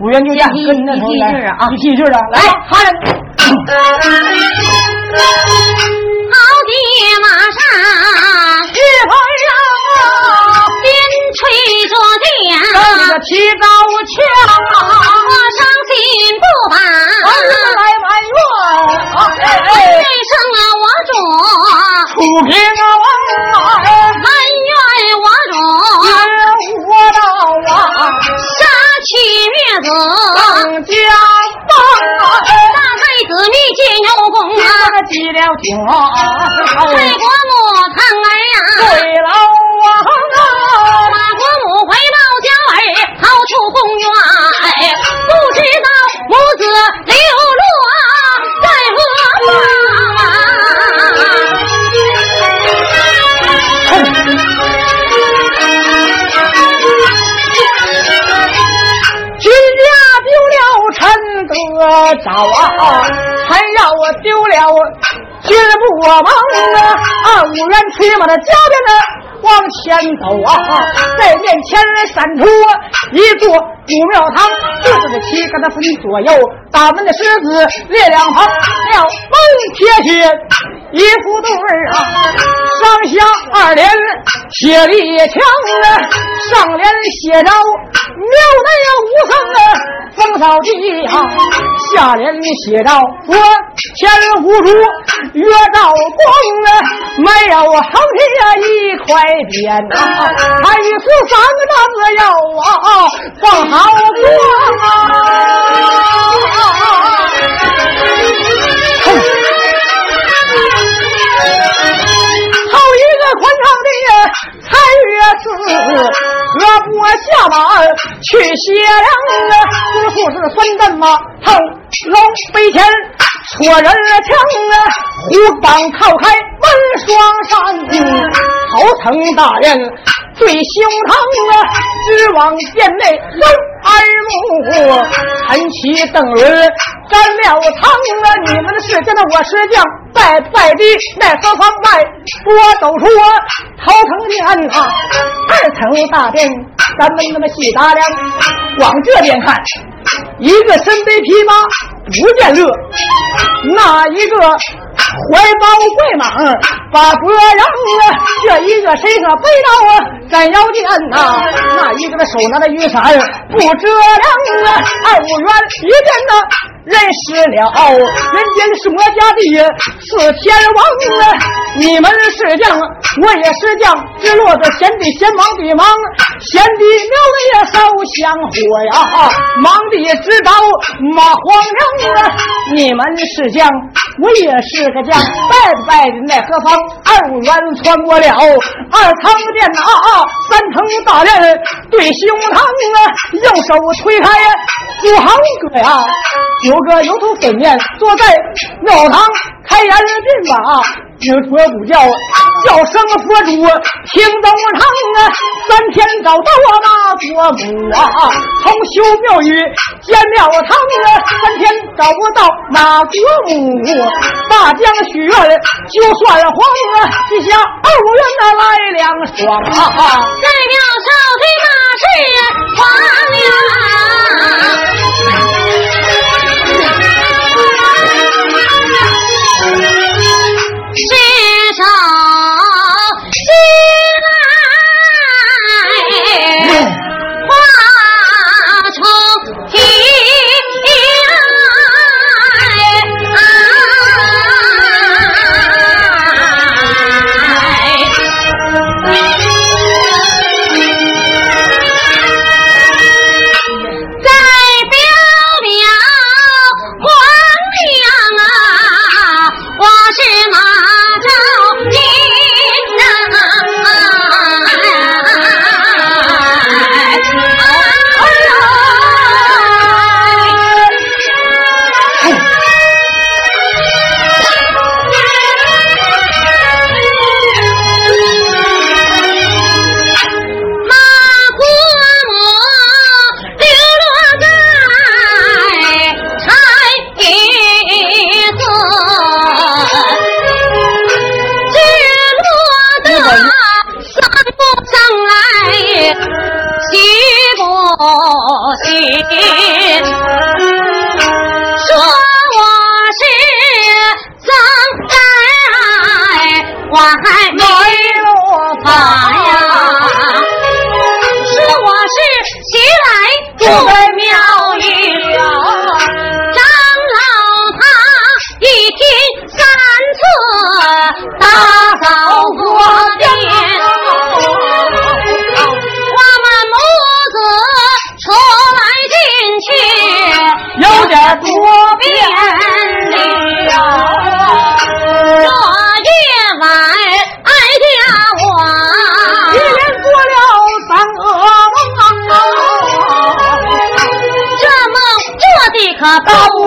五元就价，跟那头来啊，一提劲儿的，来，好人。好的马上一排呀，边吹着这剑，个提高枪啊，我伤心不把。来埋啊我主，出平啊王子，当家大太子你见有功你啊，这个记了情啊，开国母堂儿呀，对老王啊。马国母回报娇儿逃出宫院，不知道母子流我找啊，还让我丢了金不忙啊！啊，五元骑马的家边呢，往前走啊，在面前闪出一座古庙堂，就是这七个的分左右，大门的狮子列两旁，了门贴血一副对儿啊，上下二联写立墙啊，上联写着庙内无僧啊，风扫地啊，下联写着我前无主月照光啊，没有横贴一块匾啊，还一次三个大字要啊放好光啊。宽敞的财月寺，何不下马去歇凉啊？师傅是孙振马，腾龙背前戳人枪啊，虎膀靠开门双扇，头层大人对胸膛啊，直往殿内问耳目，陈旗登轮占庙堂啊！你们的是将那我石匠拜拜的，奈何方拜？我走出我头层啊，二层大殿，咱们那么细打量，往这边看，一个身背琵琶不见乐，那一个怀抱怪蟒把脖让啊，这一个身上背刀啊斩腰剑呐，那一个手拿着雨伞不遮凉啊，二五元一见呐。认识了，人间是魔家的四天王啊！你们是将，我也是将，只落得贤弟贤忙的忙，贤弟庙里也烧香火呀，忙的知道马皇上啊！你们是将，我也是个将，拜不拜的奈何方？二五元穿过了二层殿呐，三层大人对胸膛啊，右手推开五行哥呀，有个油头粉面坐在庙堂开言并把有佛祖叫叫声佛主听东堂啊，三天找到我那国母啊，从修庙宇建庙堂啊，三天找不到那国母，大将许愿就算黄啊，记下二五元的来两双啊。在庙少推马是黄呀。手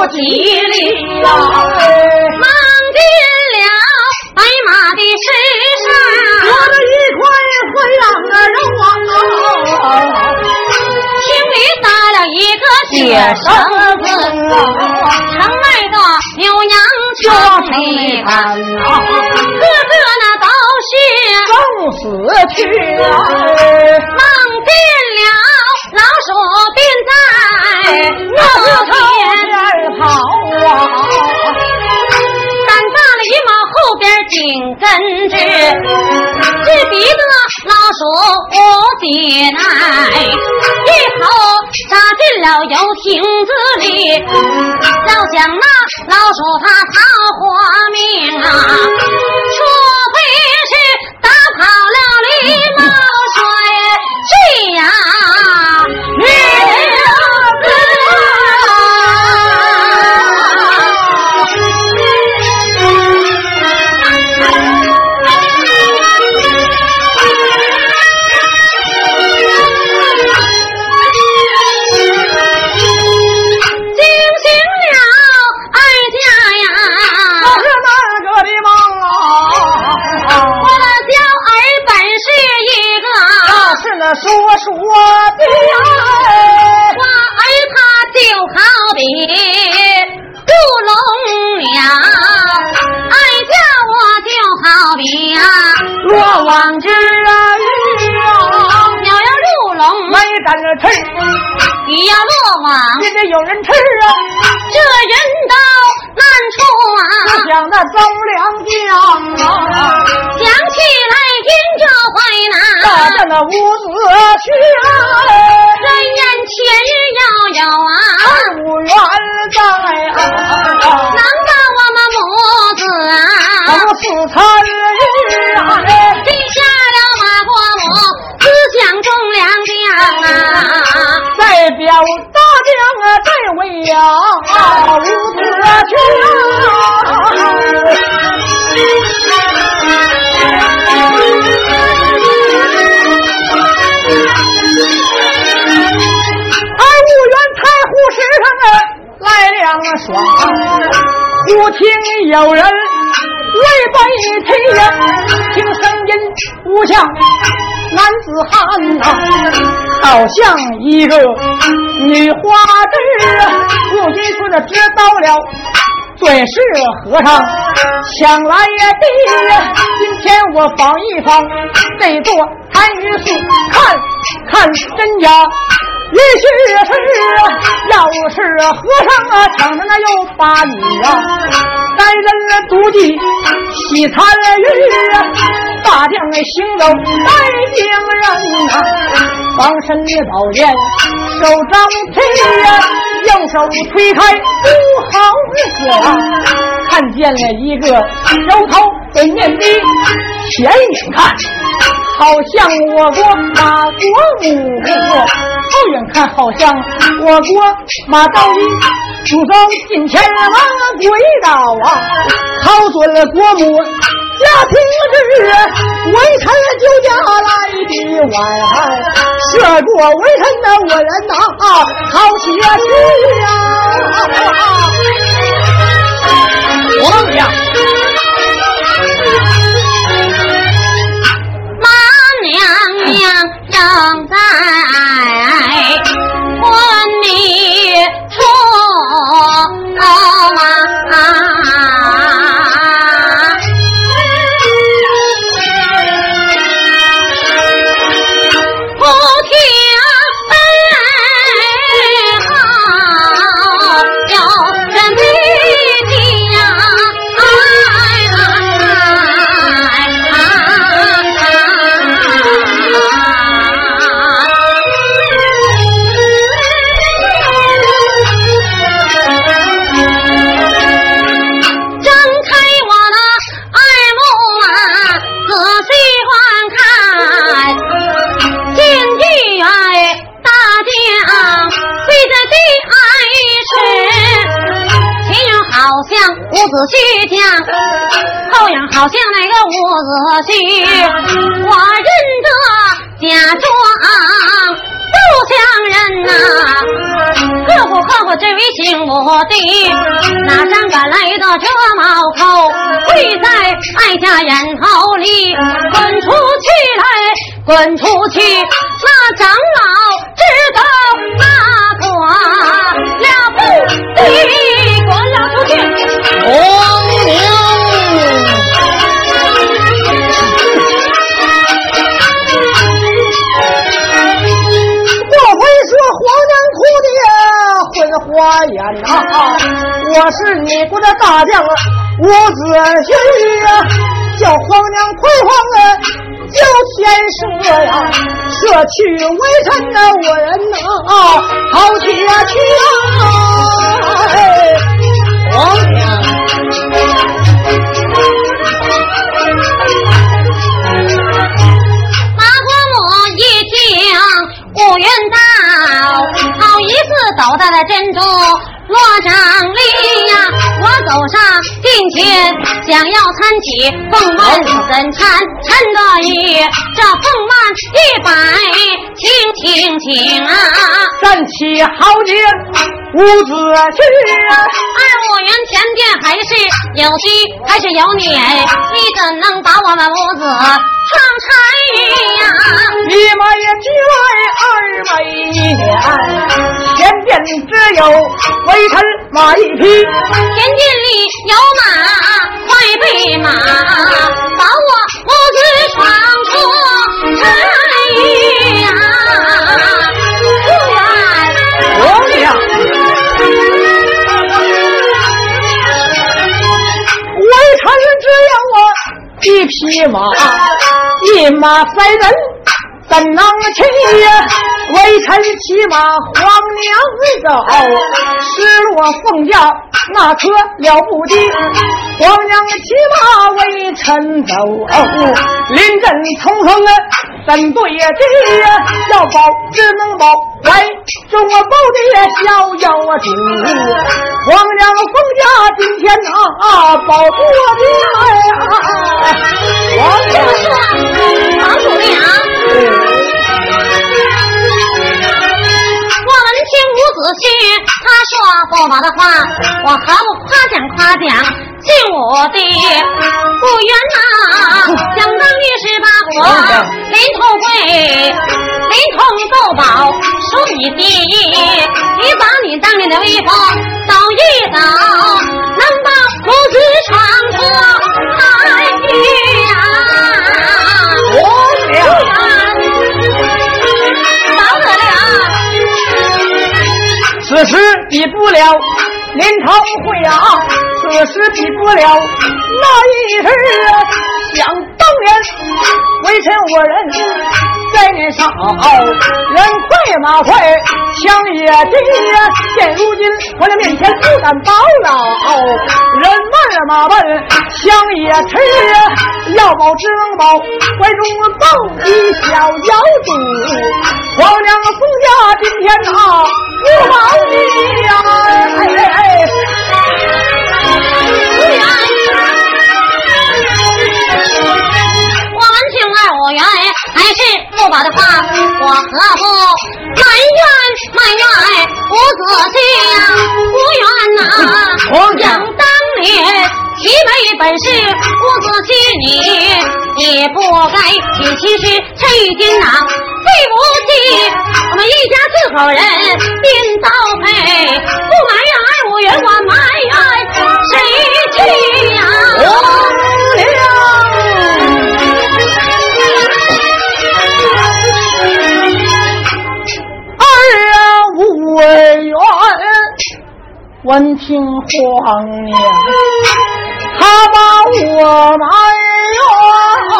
吉利呀！忙进了白马的身上，我的一块灰羊肉啊！厅里打了一个血绳子，城外的牛羊全离看，个个那都是送死去啊！梦见了老鼠便在紧跟着，这鼻子老鼠无解奈，一头扎进了油亭子里，要想那老鼠它逃活命啊，除非是打跑了狸猫水，这样。忽听有人来背提呀，听声音不像男子汉呐，好像一个女花枝啊。不禁说的知道了，准是和尚想来的。今天我访一访这座参舆寺，看看真假。也许是，要是和尚啊抢着那又八女啊，该人妒忌惜残余啊，大将行走带兵人啊，防身的宝剑手张推呀，右手推开不好喝，看见了一个揉头的面的，前眼看。好像我国马国母，后远看好像我国马道一，主走近前往跪倒啊，操准了国母家庭之日，微臣就家来的晚，涉过微臣的我人呐，好些去呀，王呀。娘娘正在婚礼处子胥家，后样好像那个伍子胥，我认得假装不像人呐。可不可不，这位姓武的，哪山赶来的这毛口，跪在哀家人头里，滚出去来，滚出去！那长老知道那过了不得，滚花眼呐？我是你国的大将。伍子胥，叫皇娘快皇啊，救天赦呀，赦去微臣的我人呐，好铁去啊！娘。马国母一听五元到，好一次走到了珍珠落掌里呀。我走上近前，想要参起凤满，怎搀搀得一这凤满一摆，轻轻轻啊！站起好年伍子胥，二五元前殿还是有妻，还是有女，你怎能把我们屋子唱柴呀？一马也只来二百年，前殿只有微臣马一匹，前殿里有马，快备马，把我屋子闯出柴呀！微臣只有我一匹马，一马三人。怎能骑？微臣骑马，皇娘走，失落凤驾，那可了不得。皇娘骑马，微臣走，临阵冲锋啊，怎对敌？要保只能保，来中我保的逍遥啊主。皇娘封驾今天啊，保住我的哎，皇就是王主良。我闻听伍子胥他说驸马的话，我何不夸奖夸奖敬我的不冤呐？相当于十八国临潼贵，临潼奏宝数你第一，你把你当年的威风走一走，能把伍子闯出海呀！皇娘。保得了。此时比不了临潼会啊，时比不了那一日啊。想当年，微臣我人在年少，人快马快，枪也急。现如今我的面前不敢保老，人慢马慢，枪也迟。要保只能保怀中抱一小妖主，皇娘宋家今天呐不保你呀！哎哎哎！请二五元还是驸马的话，我何不埋怨埋怨伍子胥呀？无缘呐，皇娘想当年其没本事，伍子胥你也不该娶妻是陈玉金呐，对不起，我们一家四口人并倒配，不埋怨二五元，我埋怨谁去呀？皇啊五元，闻听皇娘，他把我埋怨呐，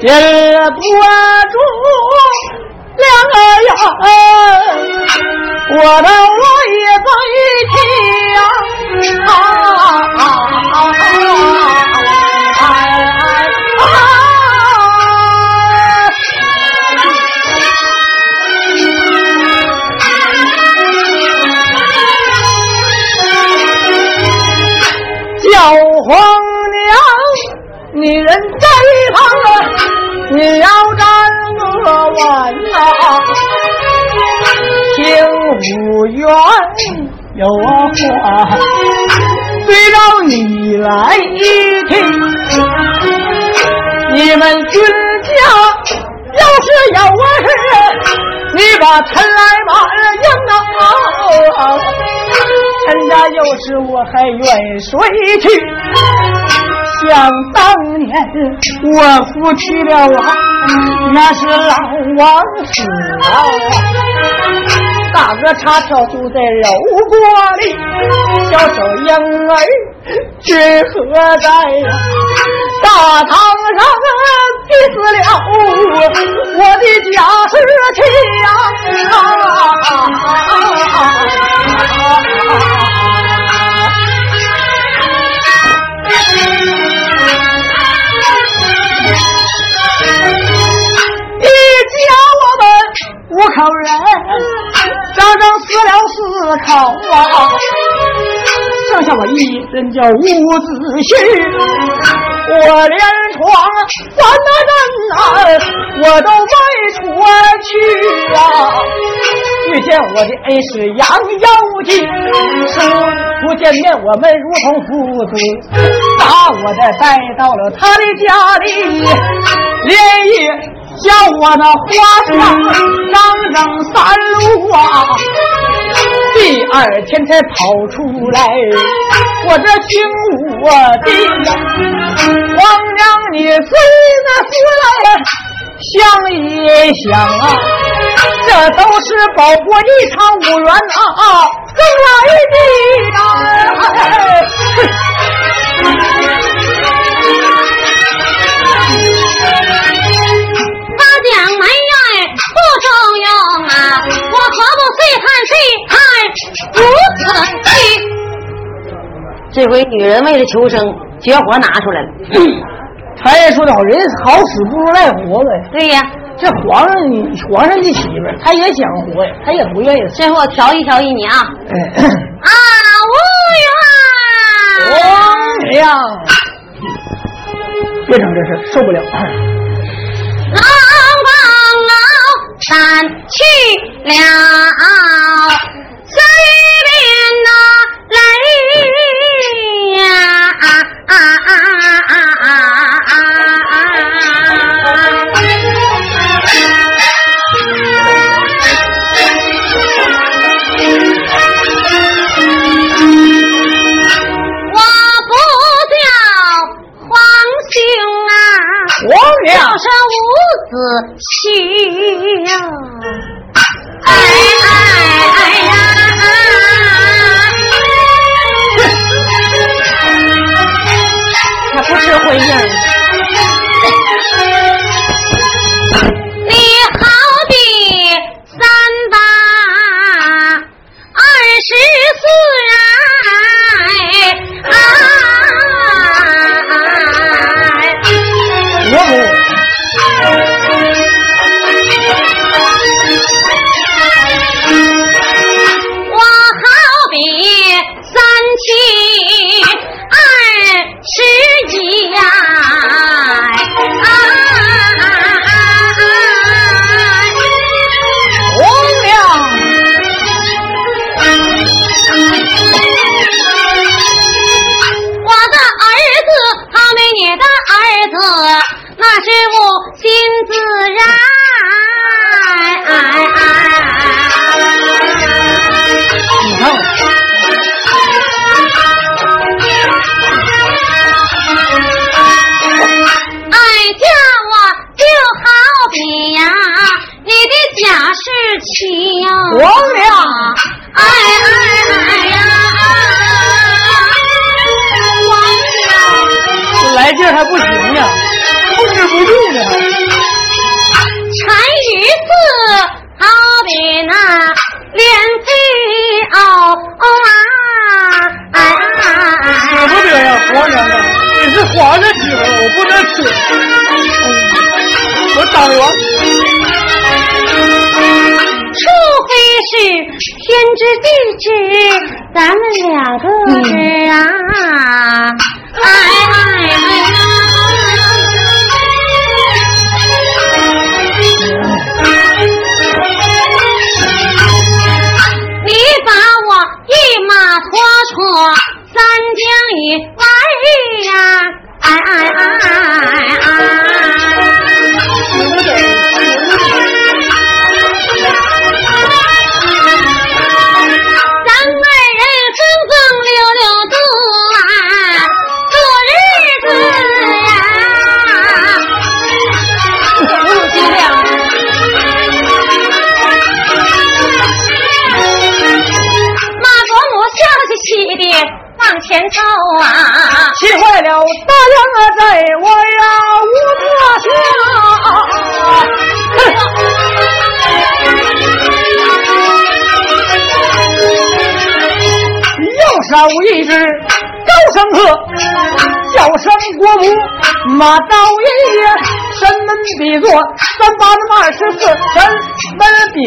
忍不住两个眼。我的我也在一天啊。叫皇娘，你人在旁啊。娘。听五院有话，对着你来听。你们军家要是有事，你把陈来马迎啊！陈家有事，我还怨谁去？想当年我夫妻了啊，那是老王死了！大哥插跳就在柔锅里，小手婴儿却何在呀？大堂上逼死了我的家事情啊！一家我们五口人，整整死了四口啊，剩下我一人叫伍子胥。我连床三个人啊，我都没出去啊。遇见我的恩师杨有吉，初初见面我们如同父子，把我的带到了他的家里，连夜叫我那花上整整三路啊。第二天才跑出来，我这听我的皇娘，你虽那死了，想一想啊，这都是保国一场无缘啊，争来的大将门院不中用啊，我婆婆最看谁看如此气。这回女人为了求生，绝活拿出来了。常言说的好，人好死不如赖活呗。对呀，这皇上你皇上的媳妇儿，他也想活呀，他也不愿意死。最后我调一调一你啊，哎，啊，无缘。皇娘，别整这事，受不了。散去了，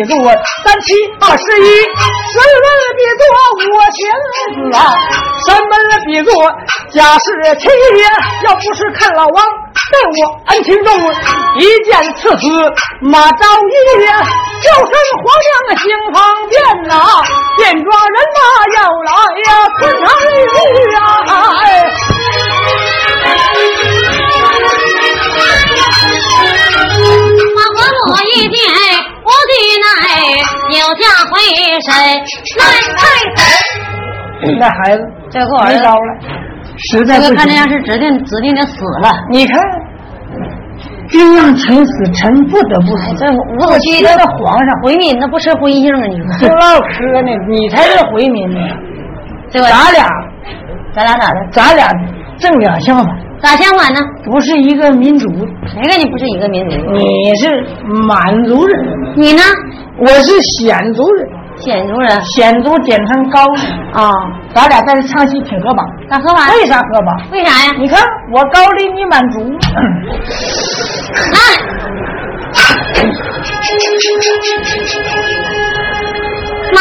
比作三七二十一，神门比作我仙子啊，神门比作贾氏七爷，要不是看老王对我恩情重，一剑刺死马昭爷，叫声皇娘心方便呐，便抓人马要来呀，昆长玉啊！哎马伯母一见无计奈，有家回身来太子。那孩子这个儿子没招了，实在这个不行。看这样是指定指定的死了。你看，君让臣死，臣不得不死。这伍子胥这皇上回民那不吃荤腥啊？你就说唠嗑呢，你才是回民呢。对吧？咱俩，咱俩咋的？咱俩正两相反，咋相反呢？不是一个民族。谁跟你不是一个民族？你是满族人，你呢？我是鲜族人，鲜族人鲜族简称高丽。啊？咱俩在这唱戏挺合吧。咋喝完？为啥合榜？为啥呀？你看我高丽，你满族。来，马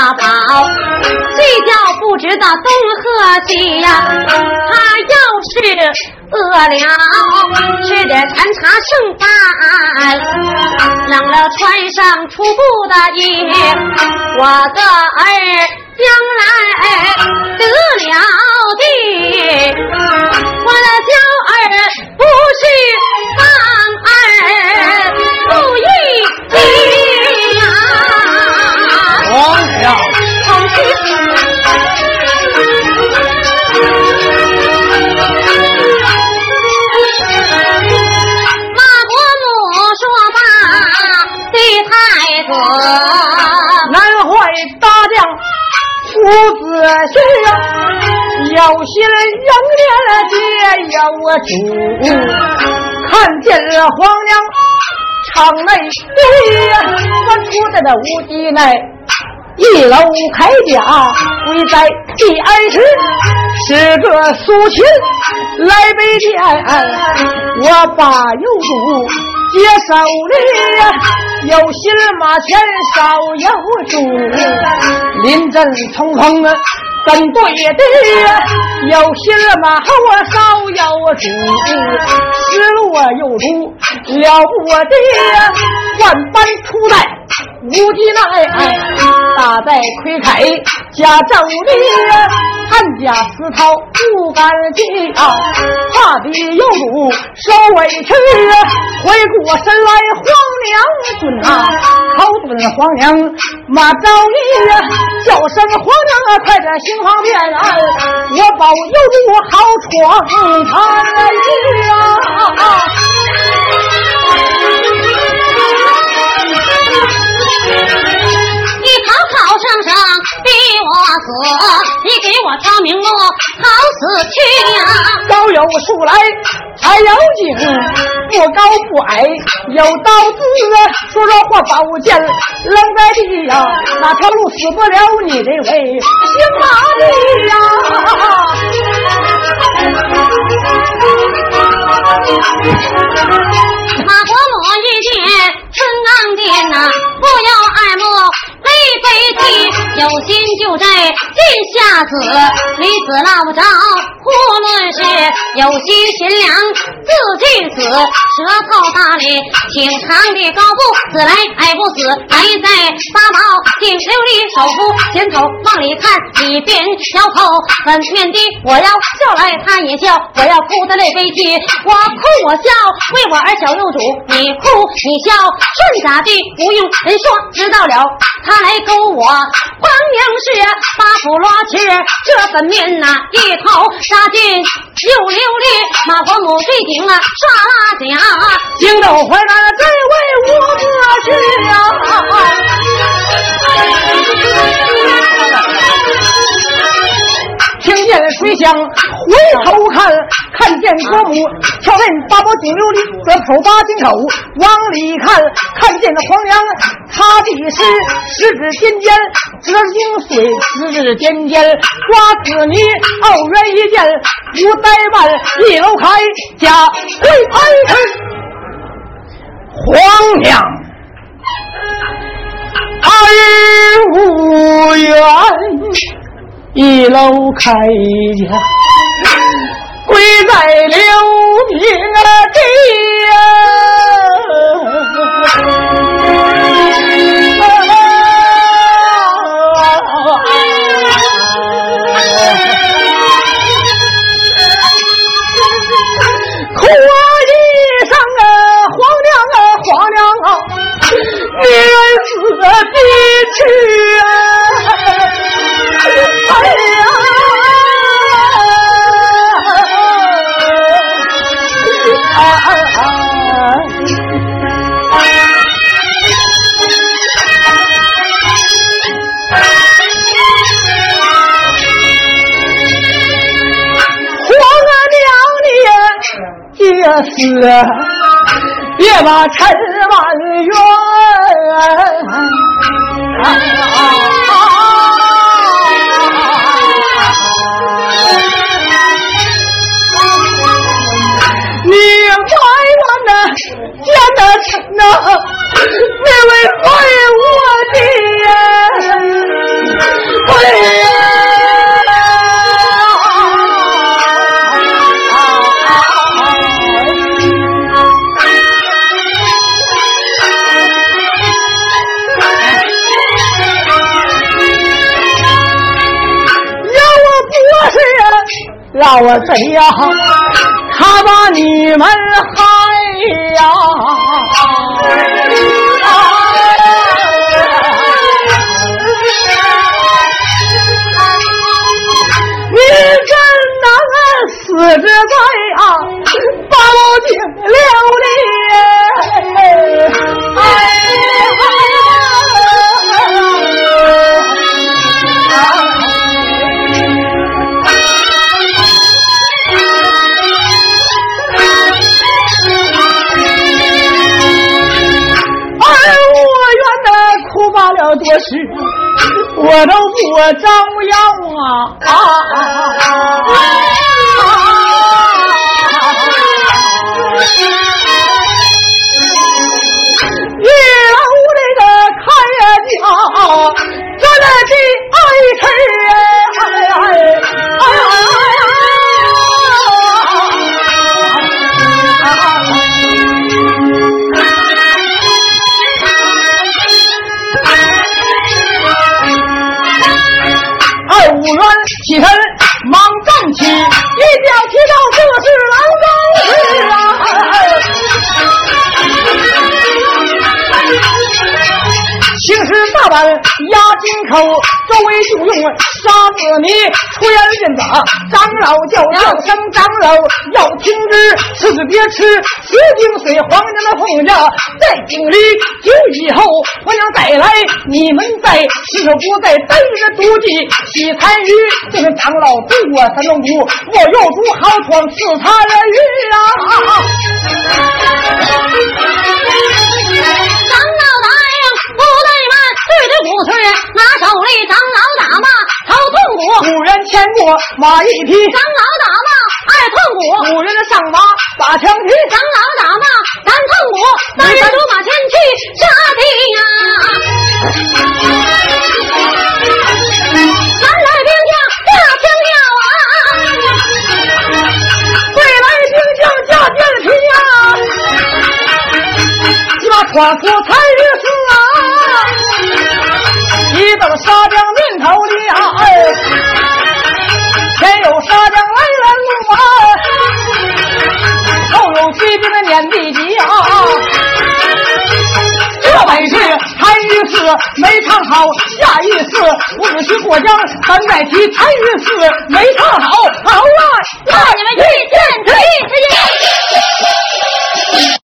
大宝，睡觉不知道东和西呀、他要是饿了，吃点残茶剩饭，冷了穿上粗布的衣，我的儿将来得了的，我的娇儿不是放儿不义有心迎连接有主，看见了皇娘场内对呀，我出在那屋邸内。一楼铠甲，跪在地安时，是个苏秦来北见，我把有主接手里，有心马前少有主，临阵冲锋啊，跟对的，有心马后啊少有主，失落有主了不得，万般出在无敌奈，大败亏凯家州里，汉家私逃不敢进啊，怕的有主受委屈，回过身来皇娘准啊，口准皇娘马昭仪呀，叫声皇娘啊，快点行方便啊，我保有主好闯参与啊。你考考生生逼我死，你给我挑明路好死去呀、高有树来矮有井，不高不矮有刀子，说说话宝剑扔在地呀，哪条路死不了你这位姓马的呀？马死，离死那不着。无论是有心贤良自去死，舌头大咧挺长的高步，死来矮不死，还在八宝顶琉璃手扶，前头往里看，里边摇头很面的，我要笑来他也笑，我要哭的泪悲啼，我哭我笑，为我儿小幼主，你哭你笑，顺咋的不用人说，知道了他来勾我，黄娘是八府罗裙，这粉面呐、一头扎进六里，马国母对顶啊刷拉甲。惊动怀南这位我过去呀、听见水响，回头看，看见国母挑人八宝金琉璃，这头把金口往里看，看见那黄娘擦地湿，十指尖尖遮银碎，十指尖尖刮子泥，傲人一见不怠慢，一楼开家跪哀臣，皇娘儿无缘。一楼开家，跪在刘平地哭儿死的去啊！哎呀！皇娘你也死，别把陈万冤。见得成呐，那位爱我的让我怎样？他把你们害。呀！你真能死在啊，我都不张扬啊！啊啊啊口，周围就用沙子泥吹儿印子。长老叫叫声，长老要听之，吃是别吃，十斤水皇娘的凤家在井里，酒以后婆娘再来，你们在洗手不在等着赌技洗残余。这是长老对我三龙骨，我有主好闯刺残余啊！对着鼓槌，拿手里长老打骂，头痛苦。五人牵过马一匹，长老打骂爱痛苦。五人的上马把枪提，长老打骂三痛苦。三人出马前去杀敌呀，南来兵将下枪跳啊，北来兵将架箭皮呀，你把穿出参与死啊！一到沙江面头里啊，前有沙江来人路啊，后有骑兵的撵地级啊。这本是参与四没唱好，下一次不子去过江，咱再提参与四没唱好。好啊，那你们遇见贼去。